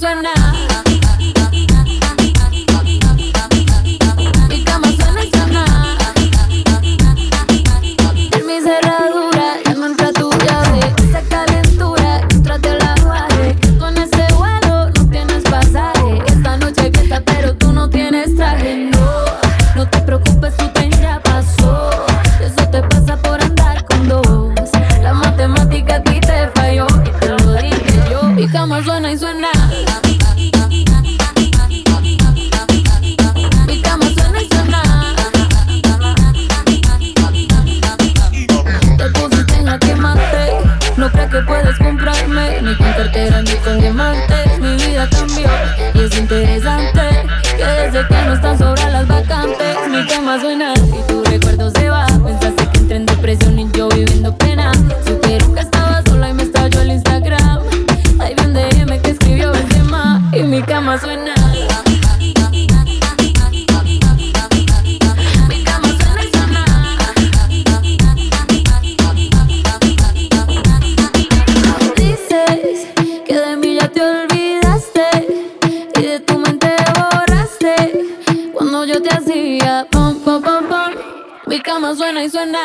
suena. suena y suena. Mi cama suena y suena. Te pusiste en la que maté. No creas que puedes comprarme. Ni con cartera ni con diamantes. Mi vida cambió y es interesante. Que desde que no están sobra las vacantes, mi cama suena. te hacía. Pom, pom, pom, pom. Mi cama suena y suena.